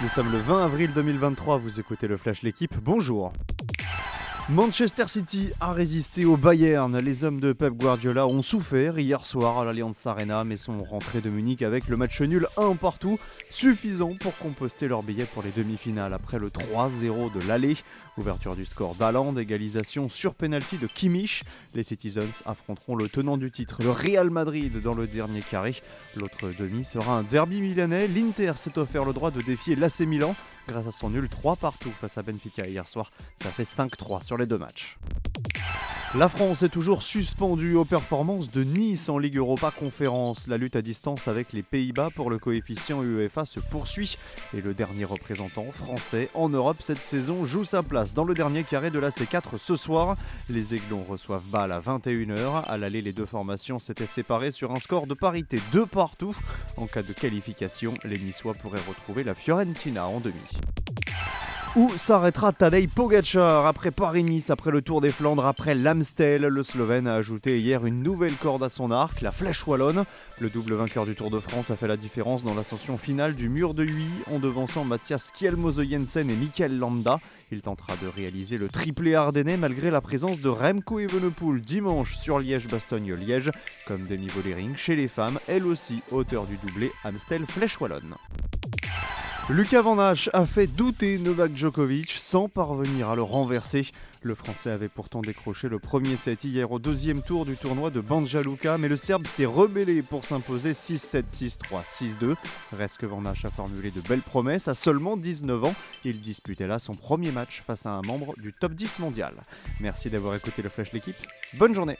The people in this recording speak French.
Nous sommes le 20 avril 2023, vous écoutez le Flash L'équipe, bonjour Manchester City a résisté au Bayern. Les hommes de Pep Guardiola ont souffert hier soir à l'Allianz Arena, mais sont rentrés de Munich avec le match nul 1 partout, suffisant pour composter leur billet pour les demi-finales après le 3-0 de l'aller. Ouverture du score d'Aland, égalisation sur penalty de Kimmich. Les Citizens affronteront le tenant du titre, le Real Madrid, dans le dernier carré. L'autre demi sera un derby milanais. L'Inter s'est offert le droit de défier l'AC Milan grâce à son nul 3 partout face à Benfica hier soir. Ça fait 5-3 sur deux matchs. La France est toujours suspendue aux performances de Nice en Ligue Europa Conférence. La lutte à distance avec les Pays-Bas pour le coefficient UEFA se poursuit et le dernier représentant français en Europe cette saison joue sa place dans le dernier carré de la C4 ce soir. Les Aiglons reçoivent Bâle à 21h. À l'aller, les deux formations s'étaient séparées sur un score de parité de partout. En cas de qualification, les Niçois pourraient retrouver la Fiorentina en demi. Où s'arrêtera Tadej Pogacar après Paris-Nice, après le Tour des Flandres, après l'Amstel? Le Slovène a ajouté hier une nouvelle corde à son arc, la flèche wallonne. Le double vainqueur du Tour de France a fait la différence dans l'ascension finale du mur de Huy en devançant Mathias Kjelmose Jensen et Michael Landa. Il tentera de réaliser le triplé ardennais malgré la présence de Remco Evenepoel dimanche sur Liège-Bastogne-Liège, comme Demi Vollering chez les femmes, elle aussi auteur du doublé Amstel Flèche Wallonne. Lucas Van Hache a fait douter Novak Djokovic sans parvenir à le renverser. Le Français avait pourtant décroché le premier set hier au deuxième tour du tournoi de Banja Luka, mais le Serbe s'est rebellé pour s'imposer 6-7, 6-3, 6-2. Reste que Van Hache a formulé de belles promesses. À seulement 19 ans, il disputait là son premier match face à un membre du top 10 mondial. Merci d'avoir écouté le Flash L'équipe. Bonne journée